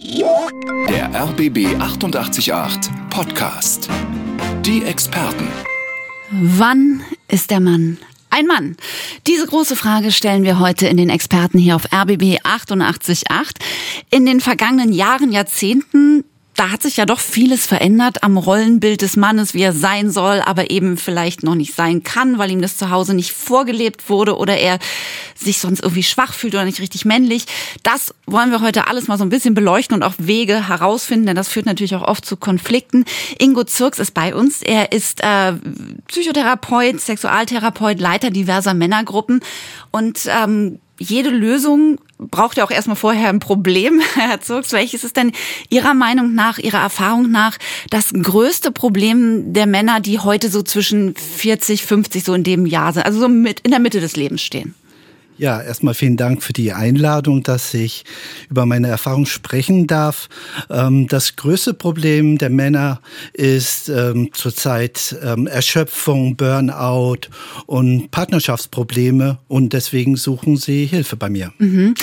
Der RBB 888 Podcast. Die Experten. Wann ist der Mann ein Mann? Diese große Frage stellen wir heute in den Experten hier auf RBB 888. In den vergangenen Jahren, Jahrzehnten da hat sich ja doch vieles verändert am Rollenbild des Mannes, wie er sein soll, aber eben vielleicht noch nicht sein kann, weil ihm das zu Hause nicht vorgelebt wurde oder er sich sonst irgendwie schwach fühlt oder nicht richtig männlich. Das wollen wir heute alles mal so ein bisschen beleuchten und auch Wege herausfinden, denn das führt natürlich auch oft zu Konflikten. Ingo Zirks ist bei uns. Er ist äh, Psychotherapeut, Sexualtherapeut, Leiter diverser Männergruppen und ähm, jede Lösung braucht ja auch erstmal vorher ein Problem, Herr Zirks. Welches ist denn Ihrer Meinung nach, Ihrer Erfahrung nach das größte Problem der Männer, die heute so zwischen 40, 50 so in dem Jahr sind, also so mit in der Mitte des Lebens stehen? Ja, erstmal vielen Dank für die Einladung, dass ich über meine Erfahrung sprechen darf. Ähm, das größte Problem der Männer ist ähm, zurzeit ähm, Erschöpfung, Burnout und Partnerschaftsprobleme und deswegen suchen sie Hilfe bei mir. Mhm.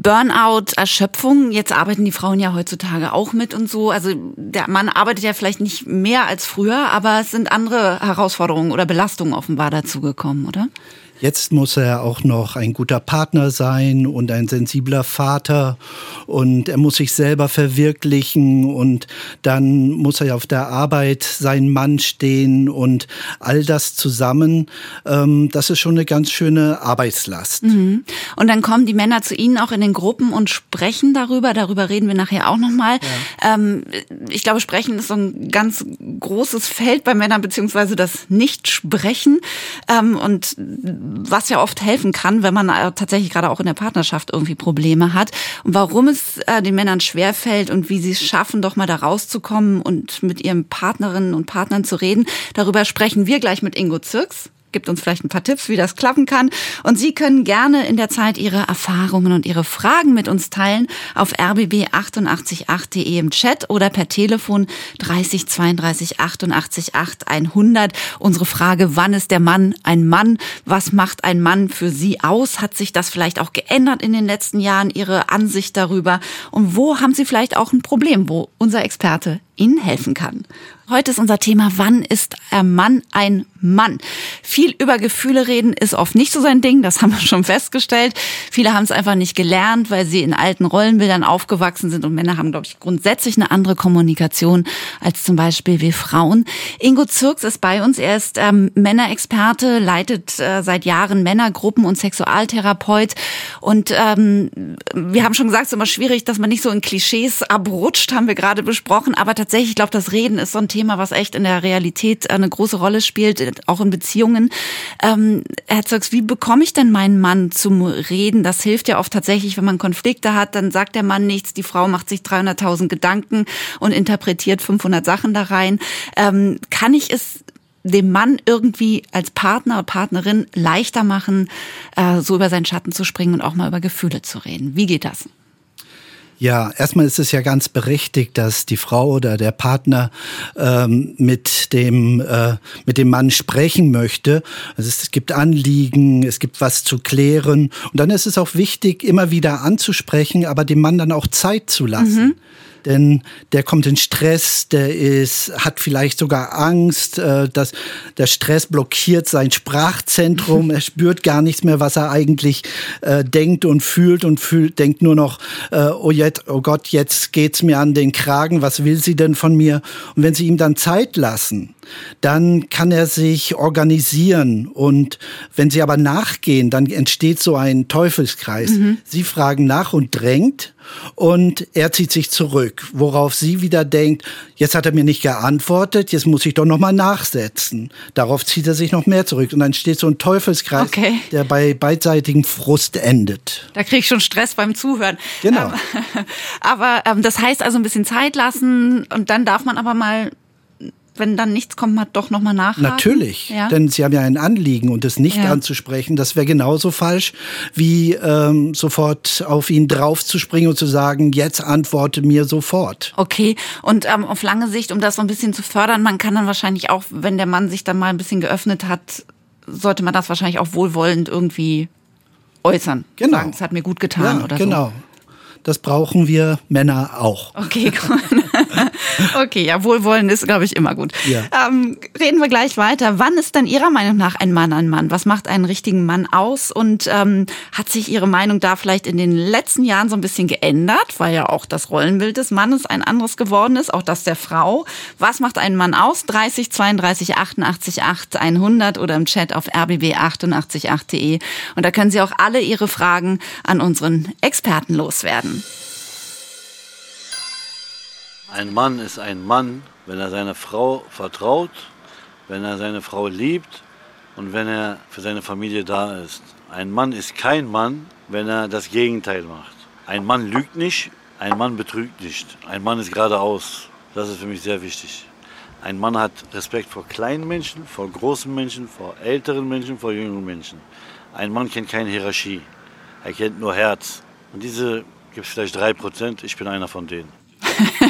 Burnout, Erschöpfung, jetzt arbeiten die Frauen ja heutzutage auch mit und so. Also der Mann arbeitet ja vielleicht nicht mehr als früher, aber es sind andere Herausforderungen oder Belastungen offenbar dazugekommen, oder? Jetzt muss er auch noch ein guter Partner sein und ein sensibler Vater und er muss sich selber verwirklichen und dann muss er auf der Arbeit sein Mann stehen und all das zusammen, ähm, das ist schon eine ganz schöne Arbeitslast. Mhm. Und dann kommen die Männer zu Ihnen auch in den Gruppen und sprechen darüber. Darüber reden wir nachher auch nochmal. Ja. Ähm, ich glaube, sprechen ist so ein ganz großes Feld bei Männern, beziehungsweise das Nicht-Sprechen. Ähm, und was ja oft helfen kann, wenn man äh, tatsächlich gerade auch in der Partnerschaft irgendwie Probleme hat. Und warum es äh, den Männern schwerfällt und wie sie es schaffen, doch mal da rauszukommen und mit ihren Partnerinnen und Partnern zu reden, darüber sprechen wir gleich mit Ingo Zirks gibt uns vielleicht ein paar Tipps, wie das klappen kann. Und Sie können gerne in der Zeit Ihre Erfahrungen und Ihre Fragen mit uns teilen auf rbb888.de im Chat oder per Telefon 30 32 88 8 100. Unsere Frage, wann ist der Mann ein Mann? Was macht ein Mann für Sie aus? Hat sich das vielleicht auch geändert in den letzten Jahren, Ihre Ansicht darüber? Und wo haben Sie vielleicht auch ein Problem, wo unser Experte Ihnen helfen kann? Heute ist unser Thema, wann ist ein Mann ein Mann? Viel über Gefühle reden ist oft nicht so sein Ding, das haben wir schon festgestellt. Viele haben es einfach nicht gelernt, weil sie in alten Rollenbildern aufgewachsen sind und Männer haben, glaube ich, grundsätzlich eine andere Kommunikation als zum Beispiel wir Frauen. Ingo Zirks ist bei uns, er ist ähm, Männerexperte, leitet äh, seit Jahren Männergruppen und Sexualtherapeut und ähm, wir haben schon gesagt, es ist immer schwierig, dass man nicht so in Klischees abrutscht, haben wir gerade besprochen, aber tatsächlich, ich glaube, das Reden ist so ein Thema, Thema, was echt in der Realität eine große Rolle spielt, auch in Beziehungen. Ähm, Herr Zirks, wie bekomme ich denn meinen Mann zum Reden? Das hilft ja oft tatsächlich, wenn man Konflikte hat, dann sagt der Mann nichts, die Frau macht sich 300.000 Gedanken und interpretiert 500 Sachen da rein. Ähm, kann ich es dem Mann irgendwie als Partner oder Partnerin leichter machen, äh, so über seinen Schatten zu springen und auch mal über Gefühle zu reden? Wie geht das? Ja, erstmal ist es ja ganz berechtigt, dass die Frau oder der Partner ähm, mit dem äh, mit dem Mann sprechen möchte. Also es gibt Anliegen, es gibt was zu klären und dann ist es auch wichtig, immer wieder anzusprechen, aber dem Mann dann auch Zeit zu lassen. Mhm denn der kommt in Stress, der ist, hat vielleicht sogar Angst, äh, dass der Stress blockiert sein Sprachzentrum, er spürt gar nichts mehr, was er eigentlich äh, denkt und fühlt und fühlt, denkt nur noch, äh, oh, jetzt, oh Gott, jetzt geht's mir an den Kragen, was will sie denn von mir? Und wenn sie ihm dann Zeit lassen, dann kann er sich organisieren. Und wenn sie aber nachgehen, dann entsteht so ein Teufelskreis. Mhm. Sie fragen nach und drängt und er zieht sich zurück, worauf sie wieder denkt, jetzt hat er mir nicht geantwortet, jetzt muss ich doch noch mal nachsetzen. Darauf zieht er sich noch mehr zurück und dann steht so ein Teufelskreis, okay. der bei beidseitigem Frust endet. Da kriege ich schon Stress beim Zuhören. Genau. Ähm, aber ähm, das heißt also ein bisschen Zeit lassen und dann darf man aber mal wenn dann nichts kommt, man doch nochmal nachhaken? Natürlich, ja? denn Sie haben ja ein Anliegen und es nicht ja. anzusprechen, das wäre genauso falsch, wie ähm, sofort auf ihn draufzuspringen und zu sagen, jetzt antworte mir sofort. Okay, und ähm, auf lange Sicht, um das so ein bisschen zu fördern, man kann dann wahrscheinlich auch, wenn der Mann sich dann mal ein bisschen geöffnet hat, sollte man das wahrscheinlich auch wohlwollend irgendwie äußern. Genau. Sagen, es hat mir gut getan ja, oder genau. so. Genau. das brauchen wir Männer auch. Okay, gut. okay, ja, Wohlwollen ist, glaube ich, immer gut. Ja. Ähm, reden wir gleich weiter. Wann ist denn Ihrer Meinung nach ein Mann ein Mann? Was macht einen richtigen Mann aus? Und ähm, hat sich Ihre Meinung da vielleicht in den letzten Jahren so ein bisschen geändert, weil ja auch das Rollenbild des Mannes ein anderes geworden ist, auch das der Frau? Was macht einen Mann aus? 30, 32, 88, 8, 100 oder im Chat auf rbb888.de. Und da können Sie auch alle Ihre Fragen an unseren Experten loswerden. Ein Mann ist ein Mann, wenn er seiner Frau vertraut, wenn er seine Frau liebt und wenn er für seine Familie da ist. Ein Mann ist kein Mann, wenn er das Gegenteil macht. Ein Mann lügt nicht, ein Mann betrügt nicht. Ein Mann ist geradeaus. Das ist für mich sehr wichtig. Ein Mann hat Respekt vor kleinen Menschen, vor großen Menschen, vor älteren Menschen, vor jüngeren Menschen. Ein Mann kennt keine Hierarchie. Er kennt nur Herz. Und diese gibt es vielleicht drei Prozent. Ich bin einer von denen.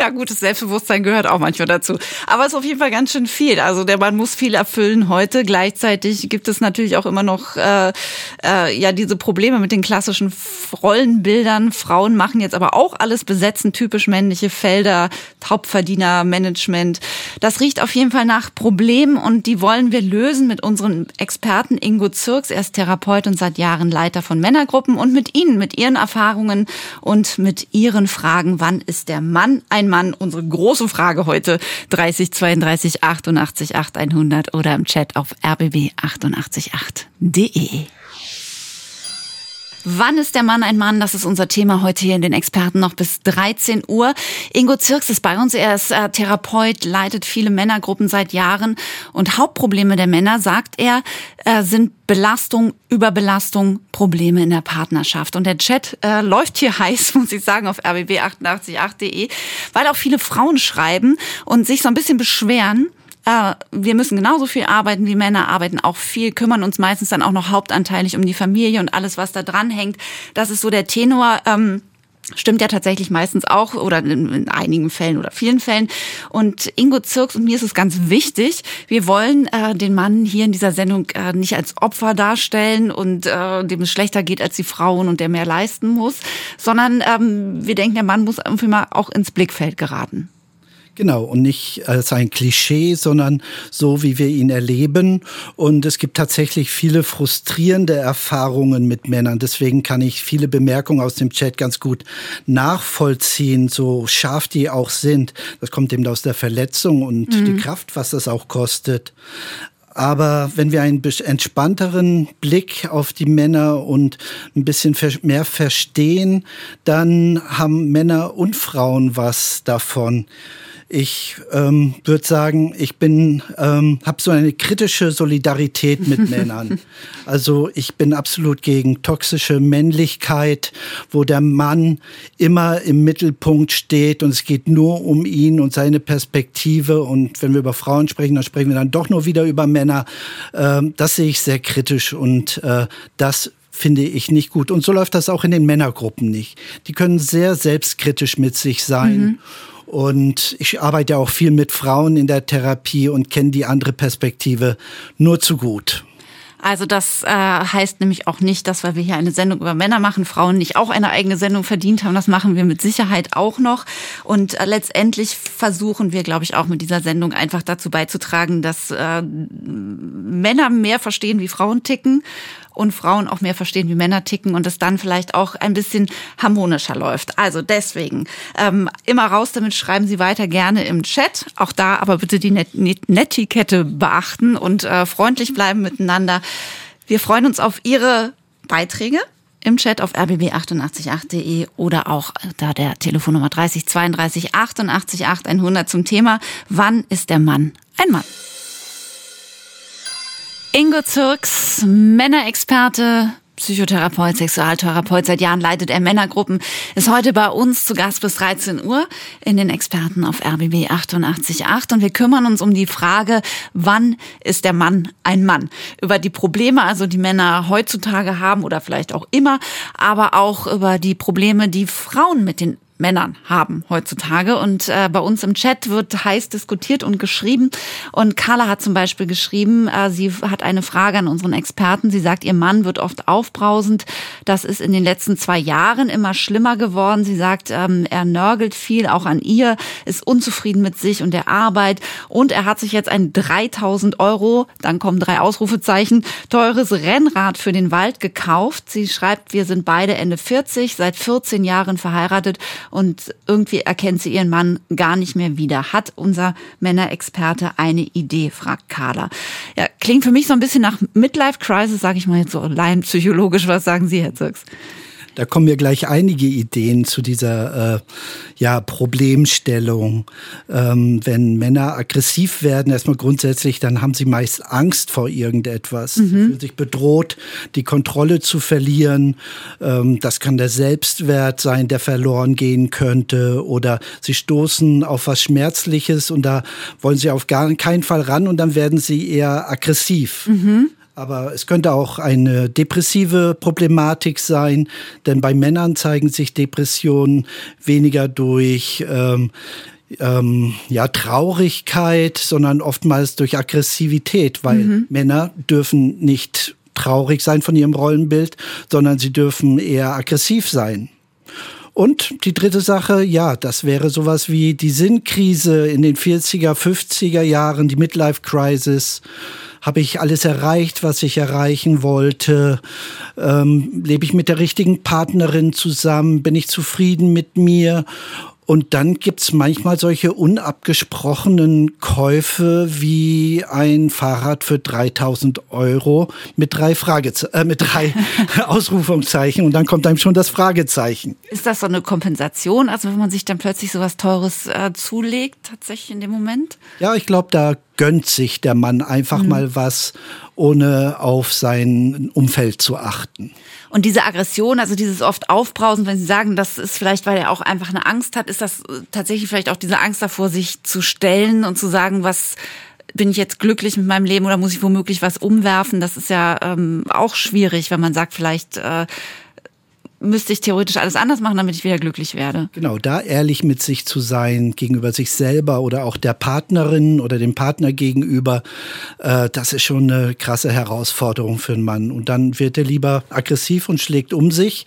ja, gutes Selbstbewusstsein gehört auch manchmal dazu. Aber es ist auf jeden Fall ganz schön viel. Also der Mann muss viel erfüllen heute. Gleichzeitig gibt es natürlich auch immer noch äh, äh, ja diese Probleme mit den klassischen Rollenbildern. Frauen machen jetzt aber auch alles besetzen, typisch männliche Felder, Hauptverdiener, Management. Das riecht auf jeden Fall nach Problemen und die wollen wir lösen mit unserem Experten Ingo Zirks. Er ist Therapeut und seit Jahren Leiter von Männergruppen und mit Ihnen, mit Ihren Erfahrungen und mit Ihren Fragen. Wann ist der Mann ein Mann? Unsere große Frage heute 30 32 88 8100 oder im Chat auf rbb888.de. Wann ist der Mann ein Mann? Das ist unser Thema heute hier in den Experten noch bis 13 Uhr. Ingo Zirks ist bei uns. Er ist äh, Therapeut, leitet viele Männergruppen seit Jahren. Und Hauptprobleme der Männer, sagt er, äh, sind Belastung, Überbelastung, Probleme in der Partnerschaft. Und der Chat äh, läuft hier heiß, muss ich sagen, auf rbb888.de, weil auch viele Frauen schreiben und sich so ein bisschen beschweren, äh, wir müssen genauso viel arbeiten wie Männer, arbeiten auch viel, kümmern uns meistens dann auch noch hauptanteilig um die Familie und alles, was da dran hängt. Das ist so der Tenor. Ähm, Stimmt ja tatsächlich meistens auch oder in, einigen Fällen oder vielen Fällen. Und Ingo Zirks und mir ist es ganz wichtig, wir wollen äh, den Mann hier in dieser Sendung äh, nicht als Opfer darstellen und äh, dem es schlechter geht als die Frauen und der mehr leisten muss, sondern ähm, wir denken, der Mann muss irgendwie mal auch ins Blickfeld geraten. Genau, und nicht als ein Klischee, sondern so, wie wir ihn erleben. Und es gibt tatsächlich viele frustrierende Erfahrungen mit Männern. Deswegen kann ich viele Bemerkungen aus dem Chat ganz gut nachvollziehen, so scharf die auch sind. Das kommt eben aus der Verletzung und mhm. die Kraft, was das auch kostet. Aber wenn wir einen entspannteren Blick auf die Männer und ein bisschen mehr verstehen, dann haben Männer und Frauen was davon. Ich ähm, würde sagen, ich bin, ähm, habe so eine kritische Solidarität mit Männern. Also ich bin absolut gegen toxische Männlichkeit, wo der Mann immer im Mittelpunkt steht und es geht nur um ihn und seine Perspektive. Und wenn wir über Frauen sprechen, dann sprechen wir dann doch nur wieder über Männer. Ähm, das sehe ich sehr kritisch und äh, das finde ich nicht gut. Und so läuft das auch in den Männergruppen nicht. Die können sehr selbstkritisch mit sich sein. Mhm. Und ich arbeite auch viel mit Frauen in der Therapie und kenne die andere Perspektive nur zu gut. Also das äh, heißt nämlich auch nicht, dass weil wir hier eine Sendung über Männer machen, Frauen nicht auch eine eigene Sendung verdient haben. Das machen wir mit Sicherheit auch noch. Und äh, letztendlich versuchen wir, glaube ich, auch mit dieser Sendung einfach dazu beizutragen, dass äh, Männer mehr verstehen, wie Frauen ticken und Frauen auch mehr verstehen, wie Männer ticken und es dann vielleicht auch ein bisschen harmonischer läuft. Also deswegen ähm, immer raus damit, schreiben Sie weiter gerne im Chat. Auch da aber bitte die Net Netiquette beachten und äh, freundlich bleiben miteinander. Wir freuen uns auf Ihre Beiträge im Chat auf rbb888.de oder auch da der Telefonnummer 30 32 88 8 100 zum Thema Wann ist der Mann ein Mann? Ingo Zirks, Männerexperte, Psychotherapeut, Sexualtherapeut, seit Jahren leitet er Männergruppen, ist heute bei uns zu Gast bis 13 Uhr in den Experten auf RBB 888 und wir kümmern uns um die Frage, wann ist der Mann ein Mann? Über die Probleme, also die Männer heutzutage haben oder vielleicht auch immer, aber auch über die Probleme, die Frauen mit den Männern haben heutzutage. Und äh, bei uns im Chat wird heiß diskutiert und geschrieben. Und Carla hat zum Beispiel geschrieben, äh, sie hat eine Frage an unseren Experten. Sie sagt, ihr Mann wird oft aufbrausend. Das ist in den letzten zwei Jahren immer schlimmer geworden. Sie sagt, ähm, er nörgelt viel, auch an ihr, ist unzufrieden mit sich und der Arbeit. Und er hat sich jetzt ein 3000 Euro, dann kommen drei Ausrufezeichen, teures Rennrad für den Wald gekauft. Sie schreibt, wir sind beide Ende 40, seit 14 Jahren verheiratet und irgendwie erkennt sie ihren Mann gar nicht mehr wieder. Hat unser Männerexperte eine Idee, fragt Carla. Ja, klingt für mich so ein bisschen nach Midlife Crisis, sage ich mal jetzt so laienpsychologisch. Was sagen Sie, Herr Zirks? Da kommen mir gleich einige Ideen zu dieser äh, ja, Problemstellung. Ähm, wenn Männer aggressiv werden, erstmal grundsätzlich, dann haben sie meist Angst vor irgendetwas, mhm. fühlen sich bedroht, die Kontrolle zu verlieren. Ähm, das kann der Selbstwert sein, der verloren gehen könnte. Oder sie stoßen auf was Schmerzliches und da wollen sie auf gar keinen Fall ran und dann werden sie eher aggressiv. Mhm. Aber es könnte auch eine depressive Problematik sein, denn bei Männern zeigen sich Depressionen weniger durch ähm, ähm, ja, Traurigkeit, sondern oftmals durch Aggressivität, weil mhm. Männer dürfen nicht traurig sein von ihrem Rollenbild, sondern sie dürfen eher aggressiv sein. Und die dritte Sache, ja, das wäre sowas wie die Sinnkrise in den 40er, 50er Jahren, die Midlife Crisis. Habe ich alles erreicht, was ich erreichen wollte? Ähm, lebe ich mit der richtigen Partnerin zusammen? Bin ich zufrieden mit mir? Und dann gibt's manchmal solche unabgesprochenen Käufe wie ein Fahrrad für 3000 Euro mit drei, Frageze äh, mit drei Ausrufungszeichen und dann kommt einem schon das Fragezeichen. Ist das so eine Kompensation? Also wenn man sich dann plötzlich sowas Teures äh, zulegt, tatsächlich in dem Moment? Ja, ich glaube, da gönnt sich der Mann einfach mhm. mal was, ohne auf sein Umfeld zu achten. Und diese Aggression, also dieses oft Aufbrausen, wenn Sie sagen, das ist vielleicht, weil er auch einfach eine Angst hat, ist das tatsächlich vielleicht auch diese Angst davor, sich zu stellen und zu sagen, was bin ich jetzt glücklich mit meinem Leben oder muss ich womöglich was umwerfen? Das ist ja ähm, auch schwierig, wenn man sagt, vielleicht äh, müsste ich theoretisch alles anders machen, damit ich wieder glücklich werde. Genau, da ehrlich mit sich zu sein, gegenüber sich selber oder auch der Partnerin oder dem Partner gegenüber, äh, das ist schon eine krasse Herausforderung für einen Mann. Und dann wird er lieber aggressiv und schlägt um sich,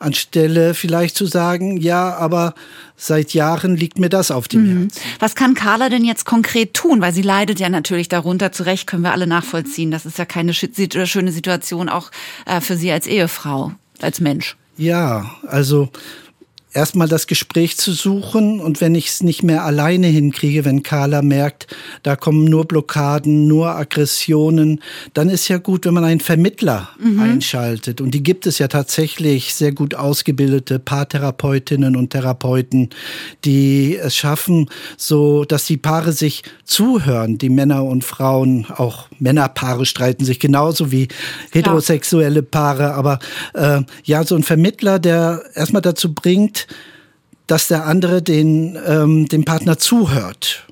anstelle vielleicht zu sagen, ja, aber seit Jahren liegt mir das auf dem mhm. Herzen. Was kann Carla denn jetzt konkret tun? Weil sie leidet ja natürlich darunter. Zu Recht können wir alle nachvollziehen. Das ist ja keine schöne Situation auch äh, für sie als Ehefrau, als Mensch. Ja, also erstmal das Gespräch zu suchen und wenn ich es nicht mehr alleine hinkriege, wenn Carla merkt, da kommen nur Blockaden, nur Aggressionen, dann ist ja gut, wenn man einen Vermittler mhm. einschaltet. Und die gibt es ja tatsächlich sehr gut ausgebildete Paartherapeutinnen und Therapeuten, die es schaffen, so dass die Paare sich zuhören, die Männer und Frauen, auch Männerpaare streiten sich genauso wie heterosexuelle Paare, aber äh, ja, so ein Vermittler, der erstmal dazu bringt, dass der andere den, ähm, dem Partner zuhört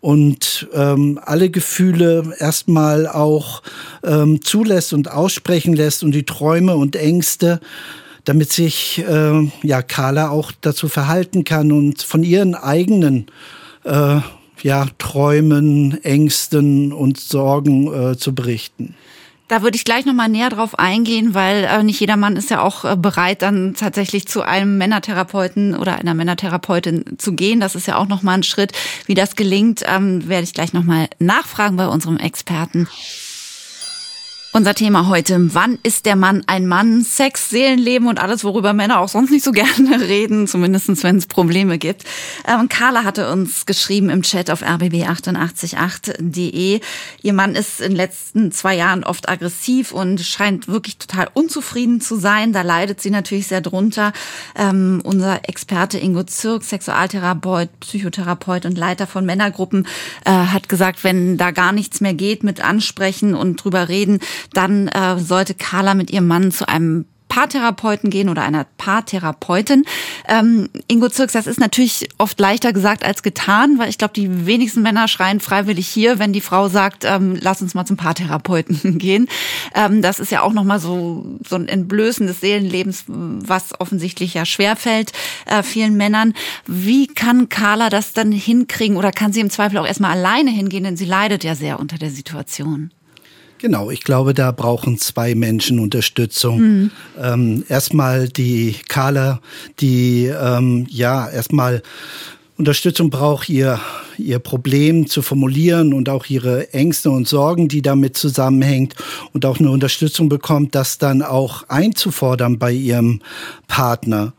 und ähm, alle Gefühle erstmal auch ähm, zulässt und aussprechen lässt und die Träume und Ängste, damit sich äh, ja Carla auch dazu verhalten kann und von ihren eigenen äh, ja, Träumen, Ängsten und Sorgen äh, zu berichten. Da würde ich gleich nochmal näher drauf eingehen, weil äh, nicht jeder Mann ist ja auch äh, bereit, dann tatsächlich zu einem Männertherapeuten oder einer Männertherapeutin zu gehen. Das ist ja auch nochmal ein Schritt. Wie das gelingt, ähm, werde ich gleich nochmal nachfragen bei unserem Experten. Unser Thema heute, wann ist der Mann ein Mann? Sex, Seelenleben und alles, worüber Männer auch sonst nicht so gerne reden, zumindestens wenn es Probleme gibt. Ähm, Carla hatte uns geschrieben im Chat auf rbb888.de. Ihr Mann ist in den letzten zwei Jahren oft aggressiv und scheint wirklich total unzufrieden zu sein. Da leidet sie natürlich sehr drunter. Ähm, unser Experte Ingo Zirk, Sexualtherapeut, Psychotherapeut und Leiter von Männergruppen, äh, hat gesagt, wenn da gar nichts mehr geht mit ansprechen und drüber reden, dann äh, sollte Carla mit ihrem Mann zu einem Paartherapeuten gehen oder einer Paartherapeutin. Ähm, Ingo Zirks, das ist natürlich oft leichter gesagt als getan, weil ich glaube, die wenigsten Männer schreien freiwillig hier, wenn die Frau sagt, ähm, lass uns mal zum Paartherapeuten gehen. Ähm, das ist ja auch nochmal so, so ein Entblößen des Seelenlebens, was offensichtlich ja schwerfällt äh, vielen Männern. Wie kann Carla das dann hinkriegen oder kann sie im Zweifel auch erstmal alleine hingehen, denn sie leidet ja sehr unter der Situation? Genau, ich glaube, da brauchen zwei Menschen Unterstützung. Mhm. Ähm, erstmal die Carla, die ähm, ja erstmal Unterstützung braucht, ihr, ihr Problem zu formulieren und auch ihre Ängste und Sorgen, die damit zusammenhängt und auch eine Unterstützung bekommt, das dann auch einzufordern bei ihrem Partner.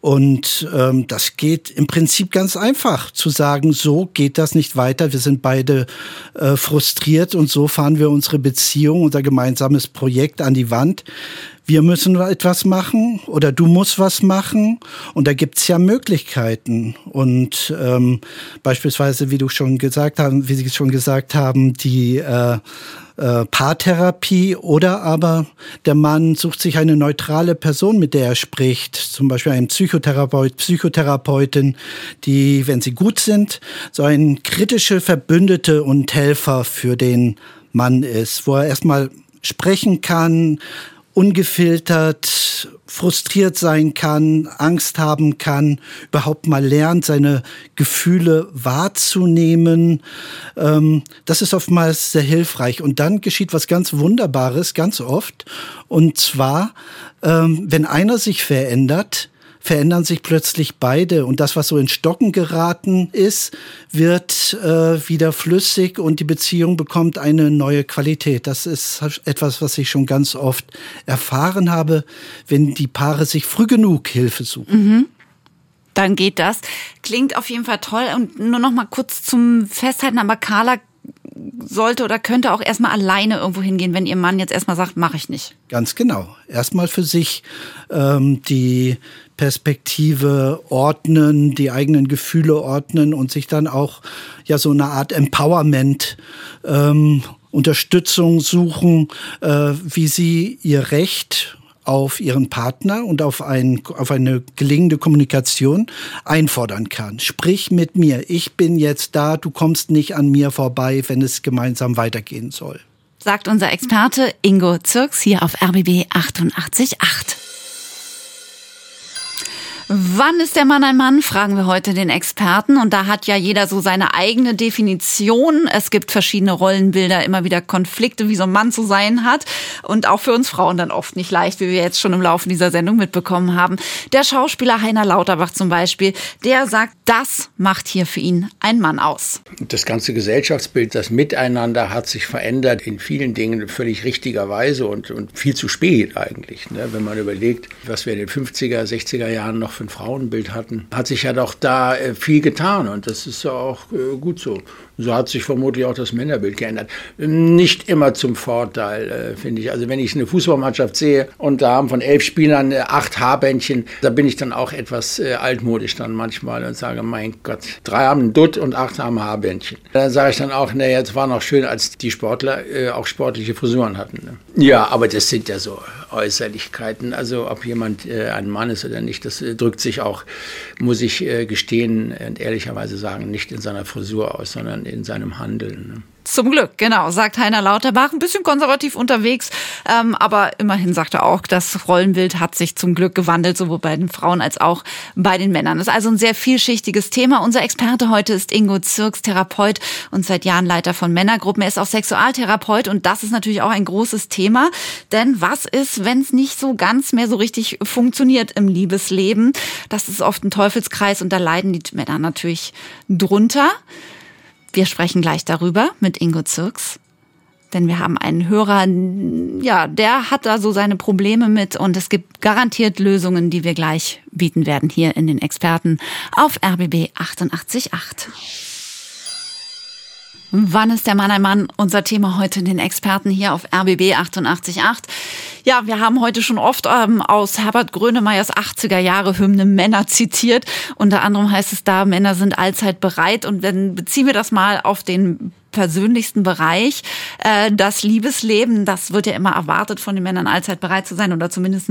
Und ähm, das geht im Prinzip ganz einfach zu sagen, so geht das nicht weiter. Wir sind beide äh, frustriert und so fahren wir unsere Beziehung, unser gemeinsames Projekt an die Wand wir müssen etwas machen oder du musst was machen. Und da gibt's ja Möglichkeiten. Und ähm, beispielsweise, wie du schon gesagt haben, wie Sie schon gesagt haben, die äh, äh, Paartherapie oder aber der Mann sucht sich eine neutrale Person, mit der er spricht, zum Beispiel einen Psychotherapeut, Psychotherapeutin, die, wenn sie gut sind, so ein kritische Verbündete und Helfer für den Mann ist, wo er erstmal sprechen kann, ungefiltert frustriert sein kann, Angst haben kann, überhaupt mal lernt, seine Gefühle wahrzunehmen. Ähm, das ist oftmals sehr hilfreich. Und dann geschieht was ganz Wunderbares, ganz oft. Und zwar, ähm, wenn einer sich verändert, verändern sich plötzlich beide und das, was so in Stocken geraten ist, wird äh, wieder flüssig und die Beziehung bekommt eine neue Qualität. Das ist etwas, was ich schon ganz oft erfahren habe, wenn die Paare sich früh genug Hilfe suchen. Mhm dann geht das. Klingt auf jeden Fall toll. Und nur noch mal kurz zum Festhalten, aber Carla sollte oder könnte auch erstmal alleine irgendwo hingehen, wenn ihr Mann jetzt erstmal sagt, mache ich nicht. Ganz genau. Erstmal für sich ähm, die Perspektive ordnen, die eigenen Gefühle ordnen und sich dann auch ja so eine Art Empowerment ähm, Unterstützung suchen, äh, wie sie ihr Recht auf ihren Partner und auf, ein, auf eine gelingende Kommunikation einfordern kann. Sprich mit mir, ich bin jetzt da, du kommst nicht an mir vorbei, wenn es gemeinsam weitergehen soll. Sagt unser Experte Ingo Zirks hier auf RBB 888. Wann ist der Mann ein Mann, fragen wir heute den Experten. Und da hat ja jeder so seine eigene Definition. Es gibt verschiedene Rollenbilder, immer wieder Konflikte, wie so ein Mann zu sein hat. Und auch für uns Frauen dann oft nicht leicht, wie wir jetzt schon im Laufe dieser Sendung mitbekommen haben. Der Schauspieler Heiner Lauterbach zum Beispiel, der sagt, das macht hier für ihn ein Mann aus. Das ganze Gesellschaftsbild, das Miteinander hat sich verändert in vielen Dingen völlig richtigerweise und, und viel zu spät eigentlich. Ne? Wenn man überlegt, was wir in den 50er, 60er Jahren noch für ein Frauenbild hatten, hat sich ja doch da äh, viel getan und das ist ja auch äh, gut so. So hat sich vermutlich auch das Männerbild geändert. Nicht immer zum Vorteil, äh, finde ich. Also wenn ich eine Fußballmannschaft sehe und da haben von elf Spielern acht Haarbändchen, da bin ich dann auch etwas altmodisch dann manchmal und sage, mein Gott, drei haben einen Dutt und acht haben Haarbändchen. Dann sage ich dann auch, naja, es war noch schön, als die Sportler auch sportliche Frisuren hatten. Ne? Ja, aber das sind ja so Äußerlichkeiten. Also ob jemand ein Mann ist oder nicht, das drückt sich auch, muss ich äh, gestehen und ehrlicherweise sagen, nicht in seiner Frisur aus, sondern in seinem Handeln. Ne? Zum Glück, genau, sagt Heiner Lauterbach. Ein bisschen konservativ unterwegs, ähm, aber immerhin sagt er auch, das Rollenbild hat sich zum Glück gewandelt, sowohl bei den Frauen als auch bei den Männern. Das ist also ein sehr vielschichtiges Thema. Unser Experte heute ist Ingo Zirks, Therapeut und seit Jahren Leiter von Männergruppen. Er ist auch Sexualtherapeut und das ist natürlich auch ein großes Thema. Denn was ist, wenn es nicht so ganz mehr so richtig funktioniert im Liebesleben? Das ist oft ein Teufelskreis und da leiden die Männer natürlich drunter. Wir sprechen gleich darüber mit Ingo Zirks. Denn wir haben einen Hörer, ja, der hat da so seine Probleme mit und es gibt garantiert Lösungen, die wir gleich bieten werden hier in den Experten auf RBB 888. Wann ist der Mann ein Mann? Unser Thema heute den Experten hier auf RBB 888. Ja, wir haben heute schon oft ähm, aus Herbert Grönemeyers 80er Jahre Hymne Männer zitiert. Unter anderem heißt es da, Männer sind allzeit bereit. Und dann beziehen wir das mal auf den persönlichsten Bereich. Äh, das Liebesleben, das wird ja immer erwartet von den Männern, allzeit bereit zu sein oder zumindest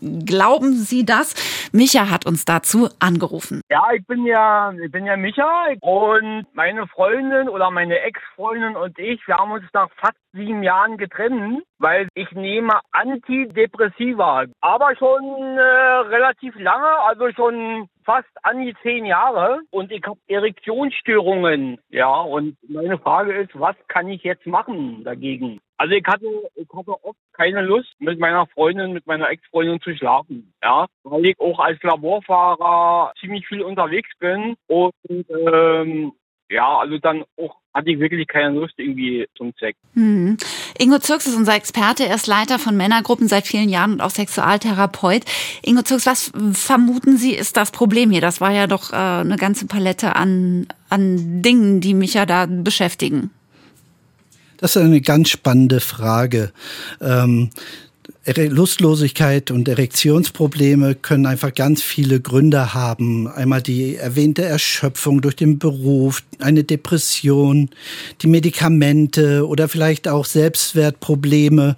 Glauben Sie das? Micha hat uns dazu angerufen. Ja, ich bin ja, ich bin ja Micha und meine Freundin oder meine Ex-Freundin und ich, wir haben uns nach fast sieben Jahren getrennt, weil ich nehme Antidepressiva, aber schon äh, relativ lange, also schon fast an die zehn Jahre und ich habe Erektionsstörungen. Ja, und meine Frage ist, was kann ich jetzt machen dagegen? Also ich hatte, ich hatte oft keine Lust, mit meiner Freundin, mit meiner Ex-Freundin zu schlafen. Ja, weil ich auch als Laborfahrer ziemlich viel unterwegs bin und ähm, ja, also dann auch hatte ich wirklich keine Lust irgendwie zum Sex. Mhm. Ingo Zirks ist unser Experte. Er ist Leiter von Männergruppen seit vielen Jahren und auch Sexualtherapeut. Ingo Zirks, was vermuten Sie ist das Problem hier? Das war ja doch äh, eine ganze Palette an, an Dingen, die mich ja da beschäftigen. Das ist eine ganz spannende Frage. Ähm, Lustlosigkeit und Erektionsprobleme können einfach ganz viele Gründe haben. Einmal die erwähnte Erschöpfung durch den Beruf, eine Depression, die Medikamente oder vielleicht auch Selbstwertprobleme,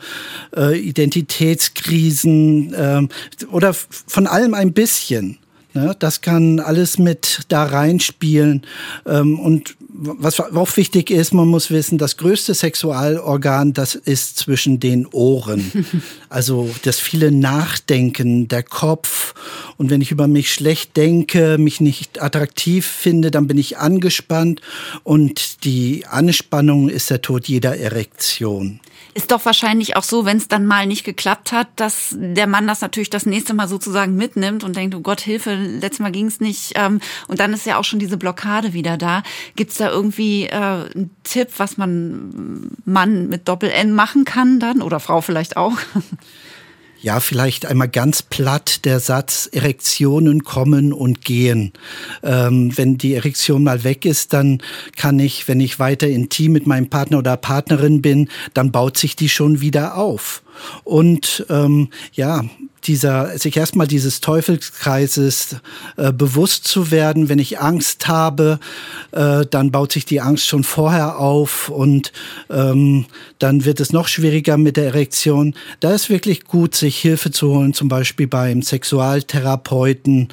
äh, Identitätskrisen äh, oder von allem ein bisschen. Ne? Das kann alles mit da reinspielen. Ähm, und was auch wichtig ist, man muss wissen, das größte Sexualorgan, das ist zwischen den Ohren. Also das viele Nachdenken, der Kopf. Und wenn ich über mich schlecht denke, mich nicht attraktiv finde, dann bin ich angespannt. Und die Anspannung ist der Tod jeder Erektion. Ist doch wahrscheinlich auch so, wenn es dann mal nicht geklappt hat, dass der Mann das natürlich das nächste Mal sozusagen mitnimmt und denkt, oh Gott, Hilfe, letztes Mal ging es nicht. Ähm, und dann ist ja auch schon diese Blockade wieder da. Gibt es da irgendwie äh, einen Tipp, was man Mann mit Doppel-N machen kann dann? Oder Frau vielleicht auch? Ja, vielleicht einmal ganz platt der Satz, Erektionen kommen und gehen. Ähm, wenn die Erektion mal weg ist, dann kann ich, wenn ich weiter intim mit meinem Partner oder Partnerin bin, dann baut sich die schon wieder auf. Und ähm, ja, dieser, sich erstmal dieses Teufelskreises äh, bewusst zu werden. Wenn ich Angst habe, äh, dann baut sich die Angst schon vorher auf und ähm, dann wird es noch schwieriger mit der Erektion. Da ist wirklich gut, sich Hilfe zu holen, zum Beispiel beim Sexualtherapeuten.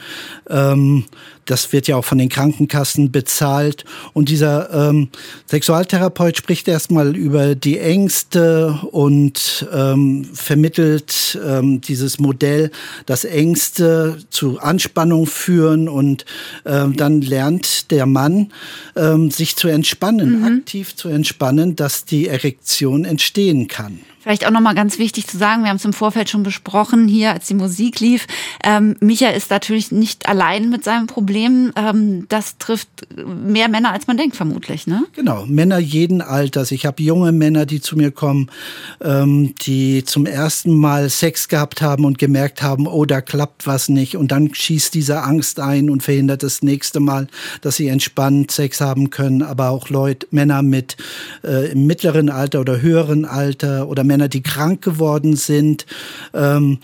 Ähm, das wird ja auch von den Krankenkassen bezahlt. Und dieser ähm, Sexualtherapeut spricht erstmal über die Ängste und ähm, vermittelt ähm, dieses Modell, dass Ängste zu Anspannung führen und ähm, dann lernt der Mann, ähm, sich zu entspannen, mhm. aktiv zu entspannen, dass die Erektion entstehen kann. Vielleicht auch nochmal ganz wichtig zu sagen, wir haben es im Vorfeld schon besprochen hier, als die Musik lief. Ähm, Micha ist natürlich nicht allein mit seinem Problem. Ähm, das trifft mehr Männer, als man denkt, vermutlich. Ne? Genau, Männer jeden Alters. Ich habe junge Männer, die zu mir kommen, ähm, die zum ersten Mal Sex gehabt haben und gemerkt haben, oh, da klappt was nicht. Und dann schießt diese Angst ein und verhindert das nächste Mal, dass sie entspannt Sex haben können. Aber auch Leute, Männer mit äh, im mittleren Alter oder höheren Alter oder Männer, Männer, die krank geworden sind. Ähm,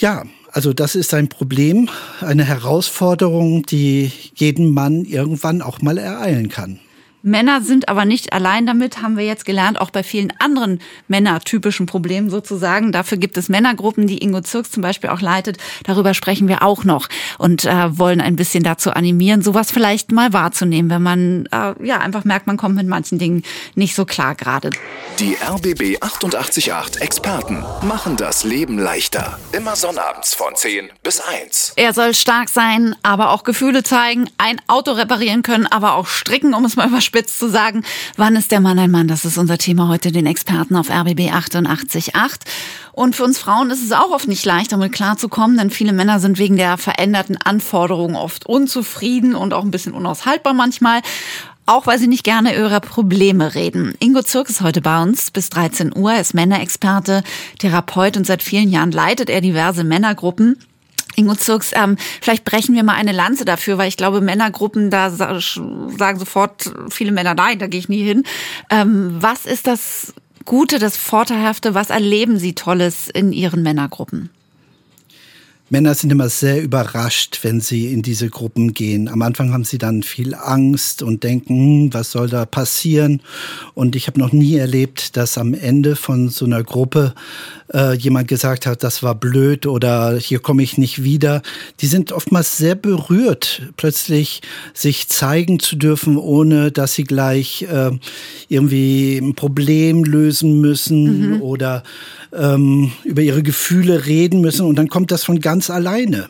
ja, also das ist ein Problem, eine Herausforderung, die jeden Mann irgendwann auch mal ereilen kann. Männer sind aber nicht allein damit, haben wir jetzt gelernt, auch bei vielen anderen männertypischen Problemen sozusagen. Dafür gibt es Männergruppen, die Ingo Zirks zum Beispiel auch leitet. Darüber sprechen wir auch noch und äh, wollen ein bisschen dazu animieren, sowas vielleicht mal wahrzunehmen, wenn man äh, ja einfach merkt, man kommt mit manchen Dingen nicht so klar gerade. Die RBB 888 Experten machen das Leben leichter. Immer sonnabends von 10 bis 1. Er soll stark sein, aber auch Gefühle zeigen, ein Auto reparieren können, aber auch stricken, um es mal überspitzt überspitzt zu sagen, wann ist der Mann ein Mann? Das ist unser Thema heute, den Experten auf RBB 88.8. Und für uns Frauen ist es auch oft nicht leicht, damit klarzukommen, denn viele Männer sind wegen der veränderten Anforderungen oft unzufrieden und auch ein bisschen unaushaltbar manchmal auch weil sie nicht gerne über Probleme reden. Ingo Zirk ist heute bei uns bis 13 Uhr, ist Männerexperte, Therapeut und seit vielen Jahren leitet er diverse Männergruppen. Ingo Zirks, ähm, vielleicht brechen wir mal eine Lanze dafür, weil ich glaube, Männergruppen, da sagen sofort viele Männer, nein, da gehe ich nie hin. Ähm, was ist das Gute, das Vorteilhafte, was erleben Sie Tolles in Ihren Männergruppen? Männer sind immer sehr überrascht, wenn sie in diese Gruppen gehen. Am Anfang haben sie dann viel Angst und denken, hm, was soll da passieren? Und ich habe noch nie erlebt, dass am Ende von so einer Gruppe äh, jemand gesagt hat, das war blöd oder hier komme ich nicht wieder. Die sind oftmals sehr berührt, plötzlich sich zeigen zu dürfen, ohne dass sie gleich äh, irgendwie ein Problem lösen müssen mhm. oder ähm, über ihre Gefühle reden müssen. Und dann kommt das von ganz alleine.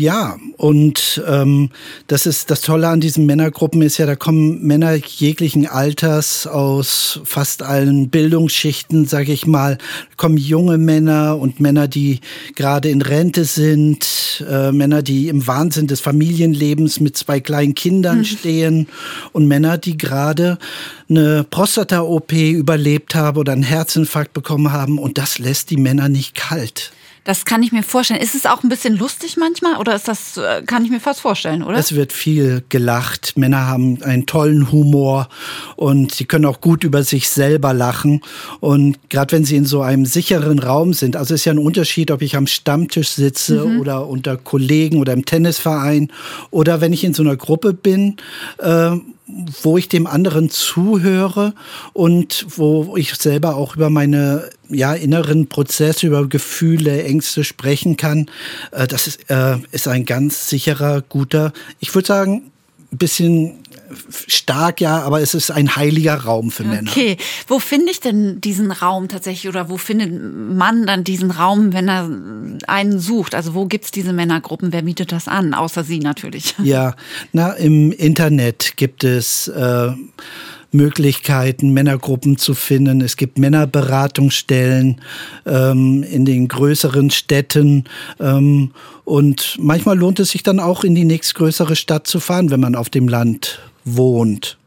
Ja, und ähm, das ist das Tolle an diesen Männergruppen ist ja, da kommen Männer jeglichen Alters aus fast allen Bildungsschichten, sage ich mal, da kommen junge Männer und Männer, die gerade in Rente sind, äh, Männer, die im Wahnsinn des Familienlebens mit zwei kleinen Kindern mhm. stehen und Männer, die gerade eine Prostata-OP überlebt haben oder einen Herzinfarkt bekommen haben und das lässt die Männer nicht kalt. Das kann ich mir vorstellen. Ist es auch ein bisschen lustig manchmal oder ist das, äh, kann ich mir fast vorstellen, oder? Es wird viel gelacht. Männer haben einen tollen Humor und sie können auch gut über sich selber lachen. Und gerade wenn sie in so einem sicheren Raum sind, also ist ja ein Unterschied, ob ich am Stammtisch sitze mhm. oder unter Kollegen oder im Tennisverein oder wenn ich in so einer Gruppe bin, äh, wo ich dem anderen zuhöre und wo ich selber auch über meine ja, inneren Prozesse, über Gefühle, Ängste sprechen kann. Äh, das ist, äh, ist ein ganz sicherer, guter, ich würde sagen, ein bisschen stark, ja, aber es ist ein heiliger Raum für Männer. Okay, wo finde ich denn diesen Raum tatsächlich oder wo findet man dann diesen Raum, wenn er einen sucht? Also wo gibt's diese Männergruppen? Wer bietet das an? Außer Sie natürlich. Ja, na, im Internet gibt es äh, Möglichkeiten, Männergruppen zu finden. Es gibt Männerberatungsstellen ähm, in den größeren Städten. Ähm, und manchmal lohnt es sich dann auch in die nächstgrößere Stadt zu fahren, wenn man auf dem Land wohnt.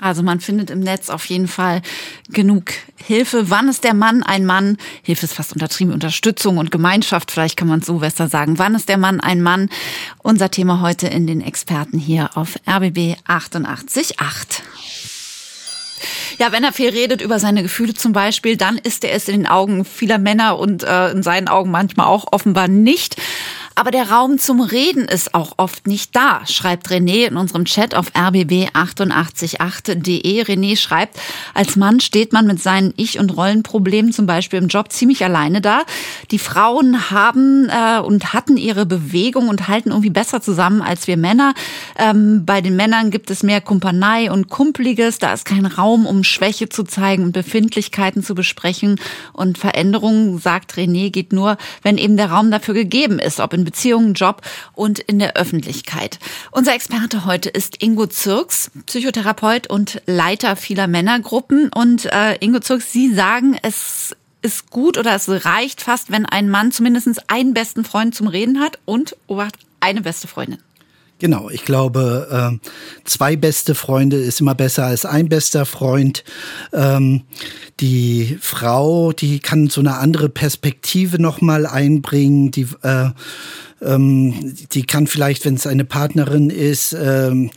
Also man findet im Netz auf jeden Fall genug Hilfe. Wann ist der Mann ein Mann? Hilfe ist fast untertrieben, Unterstützung und Gemeinschaft, vielleicht kann man es so besser sagen. Wann ist der Mann ein Mann? Unser Thema heute in den Experten hier auf RBB 88.8. Ja, wenn er viel redet über seine Gefühle zum Beispiel, dann ist er es in den Augen vieler Männer und äh, in seinen Augen manchmal auch offenbar nicht. Aber der Raum zum Reden ist auch oft nicht da, schreibt René in unserem Chat auf rbb888.de. René schreibt, als Mann steht man mit seinen Ich- und Rollenproblemen zum Beispiel im Job ziemlich alleine da. Die Frauen haben äh, und hatten ihre Bewegung und halten irgendwie besser zusammen als wir Männer. Ähm, bei den Männern gibt es mehr Kumpanei und Kumpliges. Da ist kein Raum, um Schwäche zu zeigen und Befindlichkeiten zu besprechen. Und Veränderungen, sagt René, geht nur, wenn eben der Raum dafür gegeben ist, ob in Beziehungen, Job und in der Öffentlichkeit. Unser Experte heute ist Ingo Zirks, Psychotherapeut und Leiter vieler Männergruppen. Und äh, Ingo Zirks, Sie sagen, es ist gut oder es reicht fast, wenn ein Mann zumindest einen besten Freund zum Reden hat und Obacht, eine beste Freundin. Genau, ich glaube, äh, zwei beste Freunde ist immer besser als ein bester Freund. Ähm, die Frau, die kann so eine andere Perspektive nochmal einbringen, die äh, ähm, die kann vielleicht, wenn es eine Partnerin ist, ähm,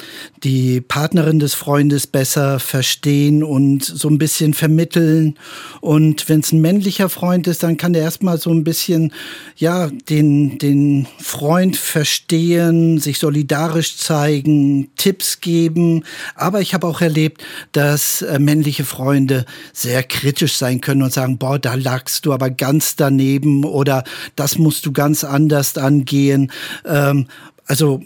die Partnerin des Freundes besser verstehen und so ein bisschen vermitteln. Und wenn es ein männlicher Freund ist, dann kann der erstmal so ein bisschen, ja, den, den Freund verstehen, sich solidarisch zeigen, Tipps geben. Aber ich habe auch erlebt, dass äh, männliche Freunde sehr kritisch sein können und sagen, boah, da lagst du aber ganz daneben oder das musst du ganz anders angehen gehen. Ähm, also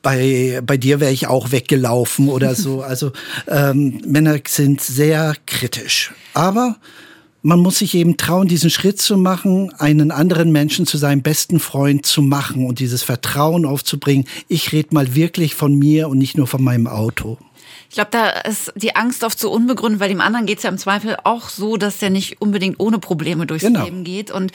bei, bei dir wäre ich auch weggelaufen oder so. Also ähm, Männer sind sehr kritisch. Aber man muss sich eben trauen, diesen Schritt zu machen, einen anderen Menschen zu seinem besten Freund zu machen und dieses Vertrauen aufzubringen. Ich rede mal wirklich von mir und nicht nur von meinem Auto. Ich glaube, da ist die Angst oft so unbegründet, weil dem anderen geht es ja im Zweifel auch so, dass der nicht unbedingt ohne Probleme durchs genau. Leben geht. Und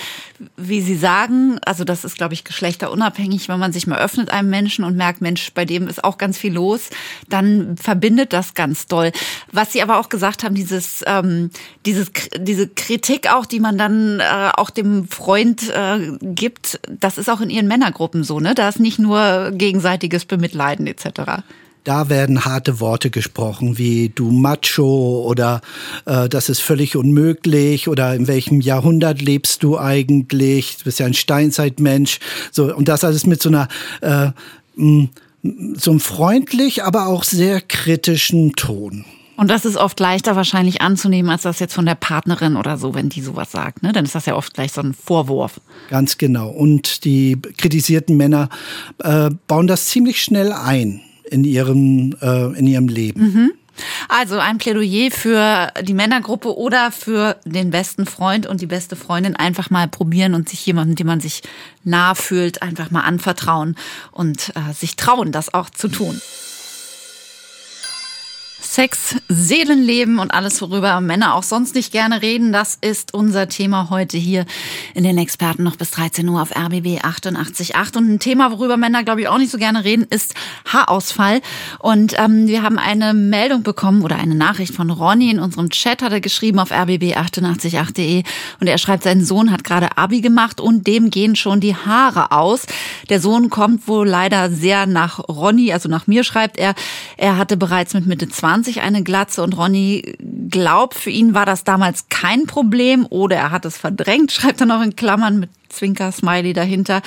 wie Sie sagen, also das ist, glaube ich, geschlechterunabhängig, wenn man sich mal öffnet einem Menschen und merkt, Mensch, bei dem ist auch ganz viel los, dann verbindet das ganz doll. Was Sie aber auch gesagt haben, dieses, ähm, dieses, diese Kritik auch, die man dann äh, auch dem Freund äh, gibt, das ist auch in Ihren Männergruppen so, ne? Da ist nicht nur gegenseitiges Bemitleiden etc. da werden harte Worte gesprochen, wie du Macho oder äh, das ist völlig unmöglich oder in welchem Jahrhundert lebst du eigentlich? Du bist ja ein Steinzeitmensch. So, und das alles mit so einer äh, so einem freundlich, aber auch sehr kritischen Ton. Und das ist oft leichter wahrscheinlich anzunehmen, als das jetzt von der Partnerin oder so, wenn die sowas sagt. Ne? Dann ist das ja oft gleich so ein Vorwurf. Ganz genau. Und die kritisierten Männer äh, bauen das ziemlich schnell ein in ihrem, äh, in ihrem Leben. Mhm. Also ein Plädoyer für die Männergruppe oder für den besten Freund und die beste Freundin einfach mal probieren und sich jemandem, dem man sich nah fühlt, einfach mal anvertrauen und äh, sich trauen, das auch zu tun. Sex, Seelenleben und alles, worüber Männer auch sonst nicht gerne reden. Das ist unser Thema heute hier in den Experten noch bis 13 Uhr auf RBB 88.8. Und ein Thema, worüber Männer, glaube ich, auch nicht so gerne reden, ist Haarausfall. Und ähm, wir haben eine Meldung bekommen oder eine Nachricht von Ronny in unserem Chat, hat er geschrieben auf rbb888.de. Und er schreibt, sein Sohn hat gerade Abi gemacht und dem gehen schon die Haare aus. Der Sohn kommt wohl leider sehr nach Ronny, also nach mir schreibt er. Er hatte bereits mit Mitte 20 20 eine Glatze und Ronny glaubt, für ihn war das damals kein Problem oder er hat es verdrängt, schreibt er noch in Klammern mit Zwinker-Smiley dahinter.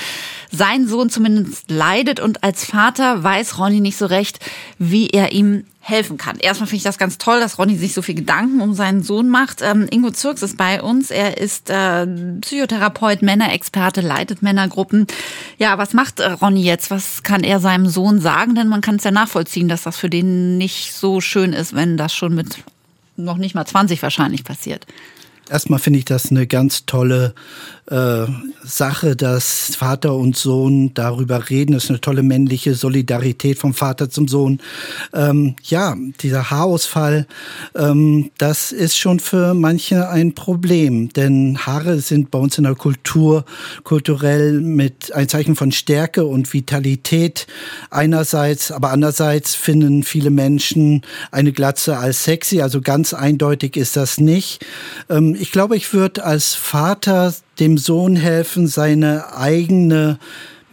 Sein Sohn zumindest leidet und als Vater weiß Ronny nicht so recht, wie er ihm helfen kann. Erstmal finde ich das ganz toll, dass Ronny sich so viel Gedanken um seinen Sohn macht. Ähm, Ingo Zirks ist bei uns. Er ist äh, Psychotherapeut, Männerexperte, leitet Männergruppen. Ja, was macht äh, Ronny jetzt? Was kann er seinem Sohn sagen? Denn man kann es ja nachvollziehen, dass das für den nicht so schön ist, wenn das schon mit noch nicht mal 20 wahrscheinlich passiert. Erstmal finde ich das eine ganz tolle äh, Sache, dass Vater und Sohn darüber reden. Das ist eine tolle männliche Solidarität vom Vater zum Sohn. Ähm, ja, dieser Haarausfall, ähm, das ist schon für manche ein Problem, denn Haare sind bei uns in der Kultur kulturell mit ein Zeichen von Stärke und Vitalität einerseits, aber andererseits finden viele Menschen eine Glatze als sexy. Also ganz eindeutig ist das nicht. Ähm, ich glaube, ich würde als Vater dem Sohn helfen, seine eigene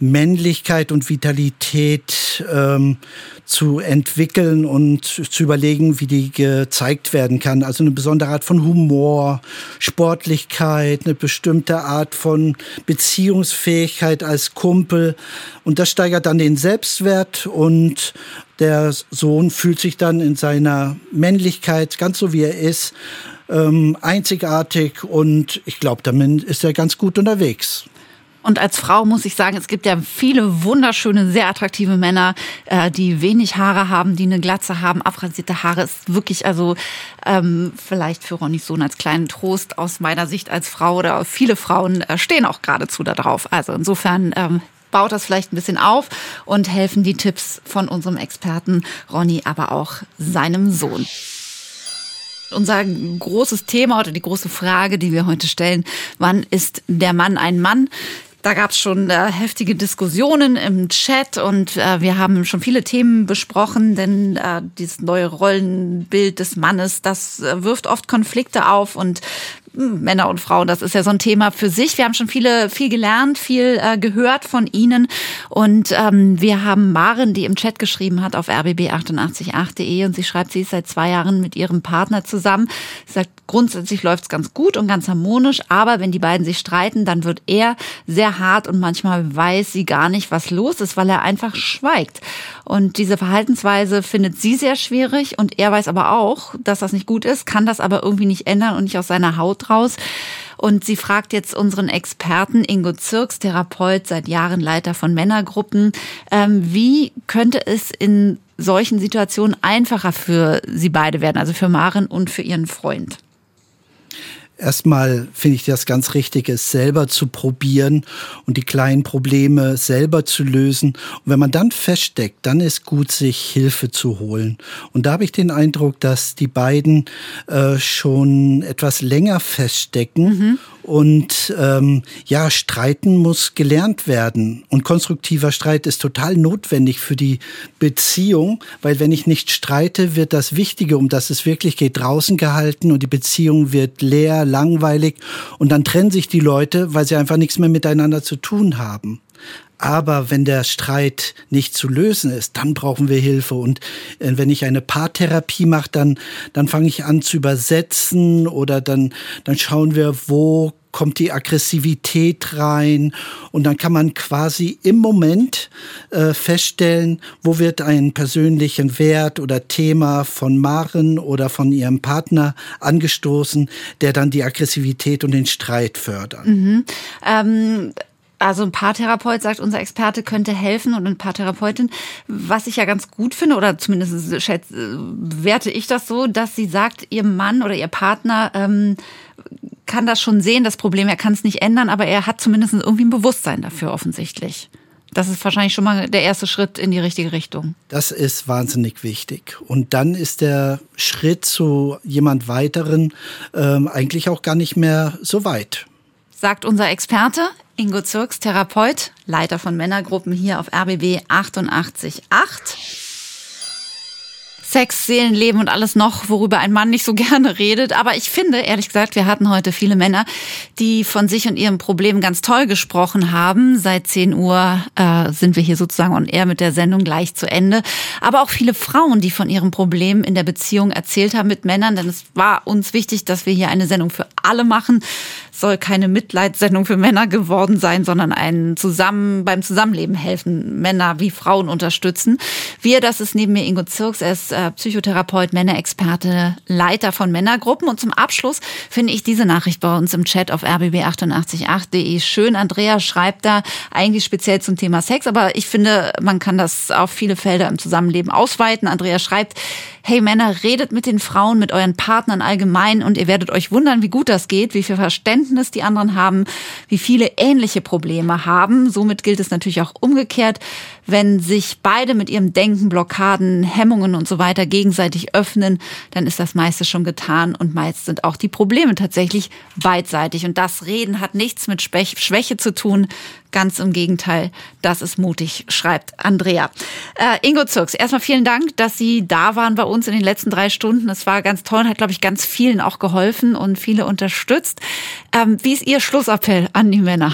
Männlichkeit und Vitalität ähm, zu entwickeln und zu überlegen, wie die gezeigt werden kann. Also eine besondere Art von Humor, Sportlichkeit, eine bestimmte Art von Beziehungsfähigkeit als Kumpel. Und das steigert dann den Selbstwert und der Sohn fühlt sich dann in seiner Männlichkeit, ganz so wie er ist, ähm, einzigartig und ich glaube, damit ist er ganz gut unterwegs. Und als Frau muss ich sagen, es gibt ja viele wunderschöne, sehr attraktive Männer, äh, die wenig Haare haben, die eine Glatze haben, abrasierte Haare. Ist wirklich also ähm, vielleicht für Ronnys Sohn als kleinen Trost aus meiner Sicht als Frau oder viele Frauen äh, stehen auch geradezu darauf. Also insofern ähm, baut das vielleicht ein bisschen auf und helfen die Tipps von unserem Experten Ronny, aber auch seinem Sohn unser großes Thema oder die große Frage, die wir heute stellen, wann ist der Mann ein Mann? Da gab es schon äh, heftige Diskussionen im Chat und äh, wir haben schon viele Themen besprochen, denn äh, dieses neue Rollenbild des Mannes, das äh, wirft oft Konflikte auf und Männer und Frauen, das ist ja so ein Thema für sich. Wir haben schon viele, viel gelernt, viel äh, gehört von Ihnen. Und ähm, wir haben Maren, die im Chat geschrieben hat auf rbb888.de und sie schreibt, sie ist seit zwei Jahren mit ihrem Partner zusammen. Sie sagt, grundsätzlich läuft es ganz gut und ganz harmonisch, aber wenn die beiden sich streiten, dann wird er sehr hart und manchmal weiß sie gar nicht, was los ist, weil er einfach schweigt. Und diese Verhaltensweise findet sie sehr schwierig und er weiß aber auch, dass das nicht gut ist, kann das aber irgendwie nicht ändern und nicht aus seiner Haut raus. Und sie fragt jetzt unseren Experten Ingo Zirks, Therapeut, seit Jahren Leiter von Männergruppen, ähm, wie könnte es in solchen Situationen einfacher für sie beide werden, also für Maren und für ihren Freund? Erstmal finde ich das ganz richtig, es selber zu probieren und die kleinen Probleme selber zu lösen. Und wenn man dann feststeckt, dann ist gut, sich Hilfe zu holen. Und da habe ich den Eindruck, dass die beiden äh, schon etwas länger feststecken mhm. Und ähm, ja, streiten muss gelernt werden. Und konstruktiver Streit ist total notwendig für die Beziehung, weil wenn ich nicht streite, wird das Wichtige, um das es wirklich geht, draußen gehalten und die Beziehung wird leer, langweilig und dann trennen sich die Leute, weil sie einfach nichts mehr miteinander zu tun haben. Aber wenn der Streit nicht zu lösen ist, dann brauchen wir Hilfe. Und äh, wenn ich eine Paartherapie mache, dann, dann fange ich an zu übersetzen oder dann, dann schauen wir, wo kommt die Aggressivität rein und dann kann man quasi im Moment äh, feststellen, wo wird ein persönlichen Wert oder Thema von Maren oder von ihrem Partner angestoßen, der dann die Aggressivität und den Streit fördert. Mhm. Ähm also ein Paartherapeut, sagt unser Experte, könnte helfen und ein Paartherapeutin. Was ich ja ganz gut finde, oder zumindest schätze, werte ich das so, dass sie sagt, ihr Mann oder ihr Partner ähm, kann das schon sehen, das Problem, er kann es nicht ändern, aber er hat zumindest irgendwie ein Bewusstsein dafür offensichtlich. Das ist wahrscheinlich schon mal der erste Schritt in die richtige Richtung. Das ist wahnsinnig wichtig. Und dann ist der Schritt zu jemand weiteren ähm, eigentlich auch gar nicht mehr so weit. Sagt unser Experte. Ingo Zirks, Therapeut, Leiter von Männergruppen hier auf RBB 88.8. Sex, Seelenleben und alles noch, worüber ein Mann nicht so gerne redet. Aber ich finde, ehrlich gesagt, wir hatten heute viele Männer, die von sich und ihrem Problem ganz toll gesprochen haben. Seit 10 Uhr äh, sind wir hier sozusagen on air mit der Sendung gleich zu Ende. Aber auch viele Frauen, die von ihrem Problem in der Beziehung erzählt haben mit Männern. Denn es war uns wichtig, dass wir hier eine Sendung für alle machen. soll keine Mitleidssendung für Männer geworden sein, sondern ein zusammen beim Zusammenleben helfen, Männer wie Frauen unterstützen. Wir, das ist neben mir Ingo Zirks, er ist äh, Psychotherapeut, Männerexperte, Leiter von Männergruppen. Und zum Abschluss finde ich diese Nachricht bei uns im Chat auf rbb888.de schön. Andrea schreibt da eigentlich speziell zum Thema Sex, aber ich finde, man kann das auf viele Felder im Zusammenleben ausweiten. Andrea schreibt, hey Männer, redet mit den Frauen, mit euren Partnern allgemein und ihr werdet euch wundern, wie gut das geht, wie viel Verständnis die anderen haben, wie viele ähnliche Probleme haben. Somit gilt es natürlich auch umgekehrt, wenn sich beide mit ihrem Denken, Blockaden, Hemmungen und so weiter gegenseitig öffnen, dann ist das meiste schon getan und meist sind auch die Probleme tatsächlich beidseitig. Und das Reden hat nichts mit Schwäche zu tun, Ganz im Gegenteil, das ist mutig, schreibt Andrea. Äh, Ingo Zirks, erstmal vielen Dank, dass Sie da waren bei uns in den letzten drei Stunden. Es war ganz toll und hat, glaube ich, ganz vielen auch geholfen und viele unterstützt. Ähm, wie ist Ihr Schlussappell an die Männer?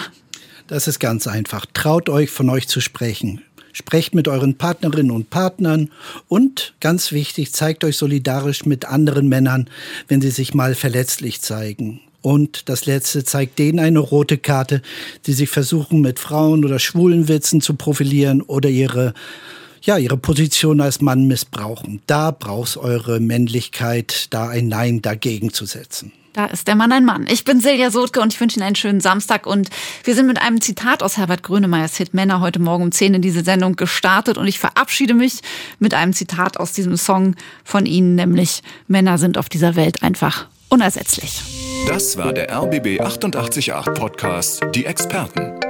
Das ist ganz einfach. Traut euch, von euch zu sprechen. Sprecht mit euren Partnerinnen und Partnern und ganz wichtig, zeigt euch solidarisch mit anderen Männern, wenn sie sich mal verletzlich zeigen. Und das letzte zeigt denen eine rote Karte, die sich versuchen, mit Frauen oder schwulen Witzen zu profilieren oder ihre, ja, ihre Position als Mann missbrauchen. Da brauchst eure Männlichkeit, da ein Nein dagegen zu setzen. Da ist der Mann ein Mann. Ich bin Silja Sotke und ich wünsche Ihnen einen schönen Samstag. Und wir sind mit einem Zitat aus Herbert Grönemeyers Hit Männer heute Morgen um 10 in diese Sendung gestartet. Und ich verabschiede mich mit einem Zitat aus diesem Song von Ihnen, nämlich Männer sind auf dieser Welt einfach unersetzlich. Das war der RBB 888 Podcast, die Experten.